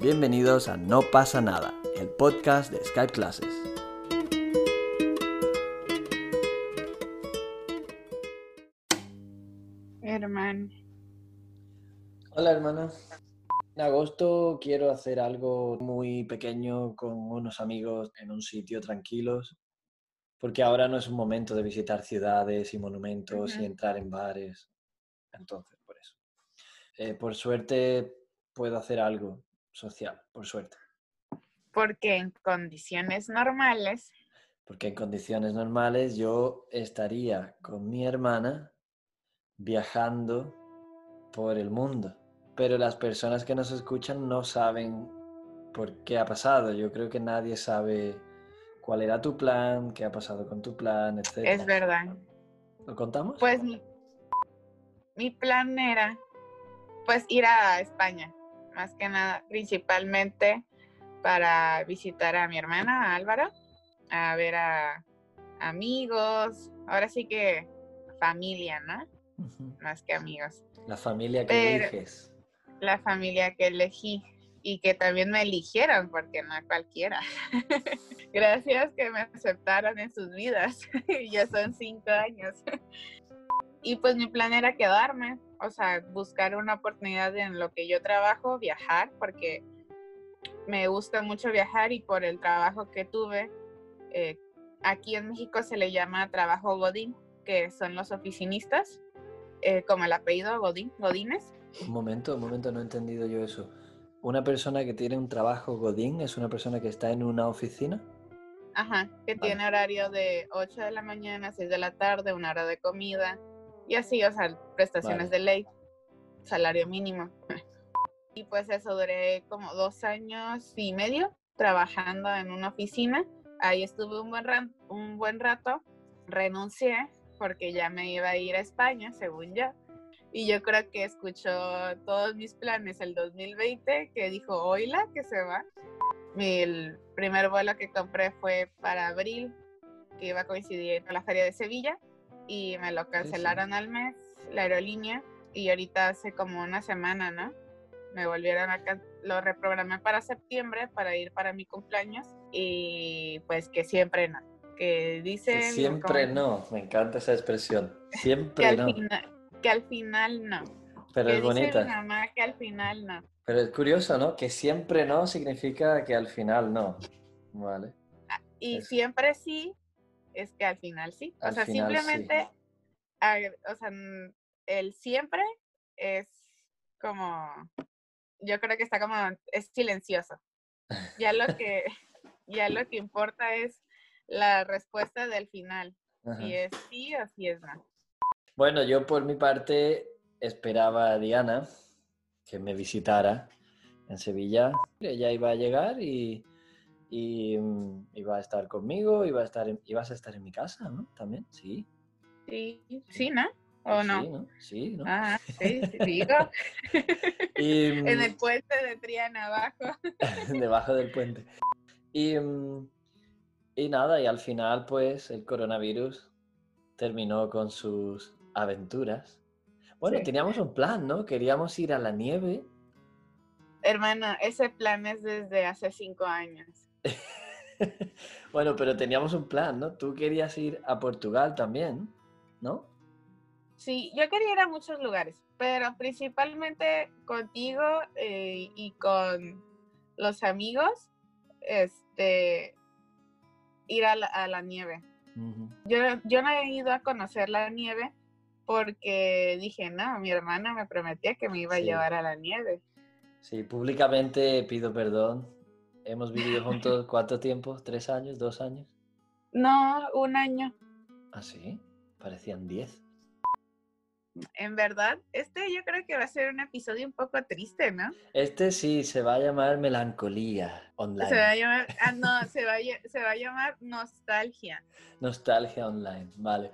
Bienvenidos a No pasa nada, el podcast de Skype Classes. Hermano. Hola hermana. En agosto quiero hacer algo muy pequeño con unos amigos en un sitio tranquilos, porque ahora no es un momento de visitar ciudades y monumentos y entrar en bares. Entonces, por eso. Eh, por suerte puedo hacer algo social, por suerte. Porque en condiciones normales, Porque en condiciones normales yo estaría con mi hermana viajando por el mundo. Pero las personas que nos escuchan no saben por qué ha pasado. Yo creo que nadie sabe cuál era tu plan, qué ha pasado con tu plan, etc. es verdad. ¿Lo contamos? Pues mi, mi plan era pues ir a España, más que nada, principalmente para visitar a mi hermana, a Álvaro, a ver a amigos, ahora sí que familia, ¿no? Más que amigos. La familia que Pero- eliges. La familia que elegí y que también me eligieron, porque no cualquiera. Gracias que me aceptaron en sus vidas. ya son cinco años. Y pues mi plan era quedarme, o sea, buscar una oportunidad en lo que yo trabajo, viajar, porque me gusta mucho viajar y por el trabajo que tuve, eh, aquí en México se le llama trabajo Godín, que son los oficinistas, eh, como el apellido Godín, Godines. Un momento, un momento, no he entendido yo eso. ¿Una persona que tiene un trabajo godín es una persona que está en una oficina? Ajá, que Vale. tiene horario de 8 de la mañana, 6 de la tarde, una hora de comida y así, o sea, prestaciones Vale. de ley, salario mínimo. y pues eso, duré como dos años y medio trabajando en una oficina. Ahí estuve un buen, ran- un buen rato, renuncié porque ya me iba a ir a España, según yo. Y yo creo que escuchó todos mis planes el 2020, que dijo, oíla, que se va. Mi- El primer vuelo que compré fue para abril, que iba a coincidir con la feria de Sevilla, y me lo cancelaron al mes, la aerolínea, y ahorita hace como una semana, ¿no? Me volvieron a, lo reprogramé para septiembre para ir para mi cumpleaños, y pues que siempre no. Que dice... Que mi- siempre como- no, me encanta esa expresión. Que Siempre al, no. final, que al final no. Pero que es dice mi bonita. mamá que al final no. Pero es curioso, ¿no? Que siempre no significa que al final no. Vale. Y Es- siempre sí, es que al final sí. O sea, final sí. simplemente, o sea, el siempre es como, yo creo que está como, es silencioso. Ya lo que, ya lo que importa es la respuesta del final. Ajá. Si es sí o si es no. Bueno, yo por mi parte esperaba a Diana que me visitara en Sevilla. Ella iba a llegar y, y, mm, iba a estar conmigo, iba a estar en- ibas a estar en mi casa, ¿no? También, sí. Sí, sí, ¿no? ¿O no? Sí, ¿no? Sí, ¿no? Ah, sí, sí, digo. Y, en el mm, puente de Triana abajo. debajo del puente. Y, mm, y nada, y al final, pues, el coronavirus terminó con sus aventuras. Bueno, Sí. teníamos un plan, ¿no? Queríamos ir a la nieve. Hermana, ese plan es desde hace cinco años. bueno, pero teníamos un plan, ¿no? Tú querías ir a Portugal también, ¿no? Sí, yo quería ir a muchos lugares, pero principalmente contigo eh, y con los amigos, este, ir a la, a la nieve. Yo, yo no he ido a conocer la nieve porque dije, no, mi hermana me prometía que me iba a Sí. llevar a la nieve. Sí, públicamente pido perdón. Hemos vivido juntos cuánto tiempo? ¿Tres años? ¿Dos años? No, un año. ¿Ah, sí? Parecían diez. En verdad, este yo creo que va a ser un episodio un poco triste, ¿no? Este sí, se va a llamar Melancolía Online. Se va a llamar, ah, no, se va a, ll- se va a llamar nostalgia. Nostalgia Online, vale.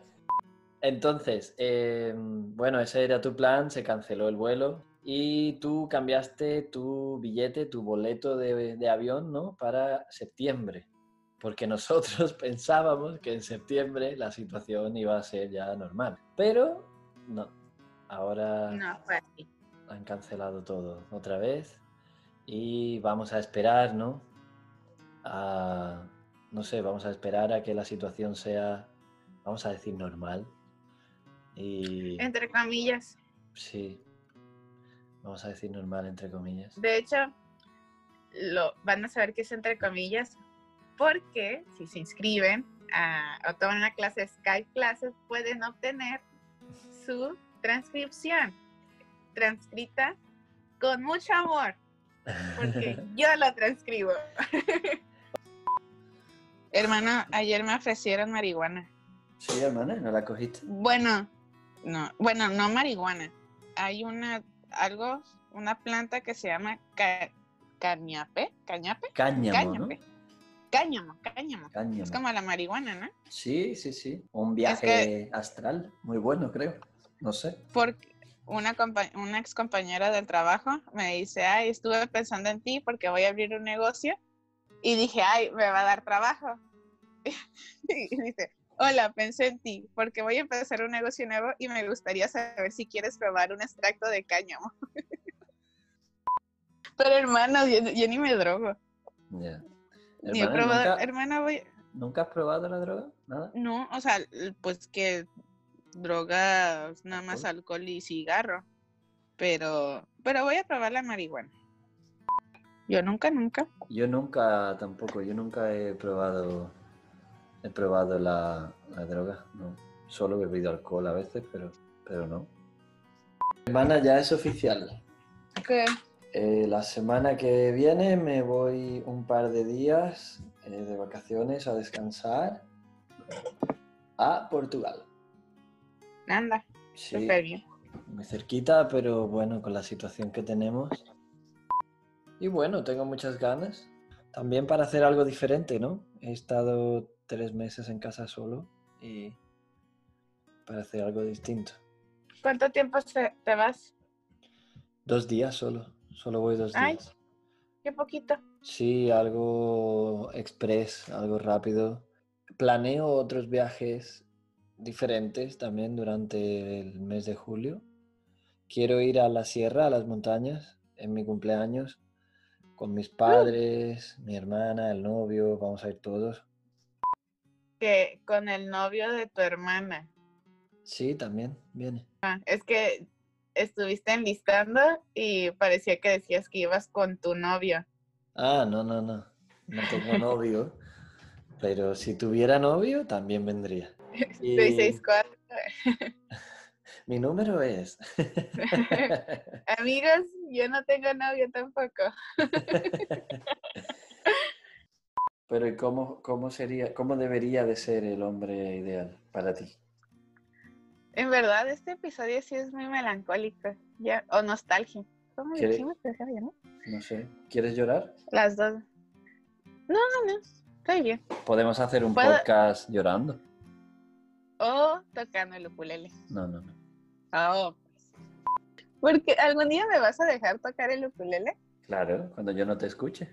Entonces, eh, bueno, ese era tu plan, se canceló el vuelo y tú cambiaste tu billete, tu boleto de, de avión, ¿no? Para septiembre, porque nosotros pensábamos que en septiembre la situación iba a ser ya normal, pero no, ahora No, fue así. han cancelado todo otra vez y vamos a esperar, ¿no? A, no sé, vamos a esperar a que la situación sea, vamos a decir, normal. Y Entre comillas. sí, vamos a decir normal, entre comillas. De hecho, lo, van a saber que es entre comillas porque si se inscriben a, o toman una clase de Skype Classes, pueden obtener su transcripción transcrita con mucho amor, porque yo lo transcribo. Hermano, ayer me ofrecieron marihuana. Sí, hermana, ¿no la cogiste? Bueno, no, bueno, no marihuana. Hay una, algo, una planta que se llama ca- cañape, cañape, Cáñamo, ¿no? cáñape. Cáñamo, cáñamo. Cáñamo. Es como la marihuana, ¿no? Sí, sí, sí. Un viaje que- astral, muy bueno, creo. No sé. Porque una, una ex compañera del trabajo me dice, ay, estuve pensando en ti porque voy a abrir un negocio. Y dije, ay, me va a dar trabajo. y dice, hola, pensé en ti porque voy a empezar un negocio nuevo y me gustaría saber si quieres probar un extracto de cáñamo. Pero hermano, yo, yo ni me drogo. Ya. He Hermana, probado, ¿nunca, hermano, voy, ¿Nunca has probado la droga? ¿Nada? No, o sea, pues que drogas, nada más alcohol y cigarro. Pero, pero voy a probar la marihuana. Yo nunca, nunca. Yo nunca tampoco, yo nunca he probado he probado la, la droga, no. Solo he bebido alcohol a veces, pero, pero no. Hermana, ya es oficial. ¿Qué? Eh, la semana que viene me voy un par de días eh, de vacaciones a descansar a Portugal. Anda, Sí, súper bien. muy cerquita, pero bueno, con la situación que tenemos. Y bueno, tengo muchas ganas. También para hacer algo diferente, ¿no? He estado tres meses en casa solo y para hacer algo distinto. ¿Cuánto tiempo te vas? Dos días solo, solo voy dos Ay. días. Qué poquito. Sí, algo express, algo rápido. Planeo otros viajes diferentes también durante el mes de julio. Quiero ir a la sierra, a las montañas, en mi cumpleaños, con mis padres, mi hermana, el novio, vamos a ir todos. Que con el novio de tu hermana. Sí, también viene. Ah, es que estuviste enlistando y parecía que decías que ibas con tu novio. Ah, no, no, no. No tengo novio, pero si tuviera novio, también vendría. Y 664. mi número es. Amigos, yo no tengo novio tampoco. Pero ¿y cómo, cómo sería, cómo debería de ser el hombre ideal para ti? En verdad, este episodio sí es muy melancólico ya, o nostálgico. ¿Cómo ¿Quiere- dijimos que se? No sé. ¿Quieres llorar? Las dos. No, no, no. Estoy bien. Podemos hacer un ¿Puedo- podcast llorando. O tocando el ukulele. No, no, no. Oh. Porque algún día me vas a dejar tocar el ukulele. Claro, cuando yo no te escuche.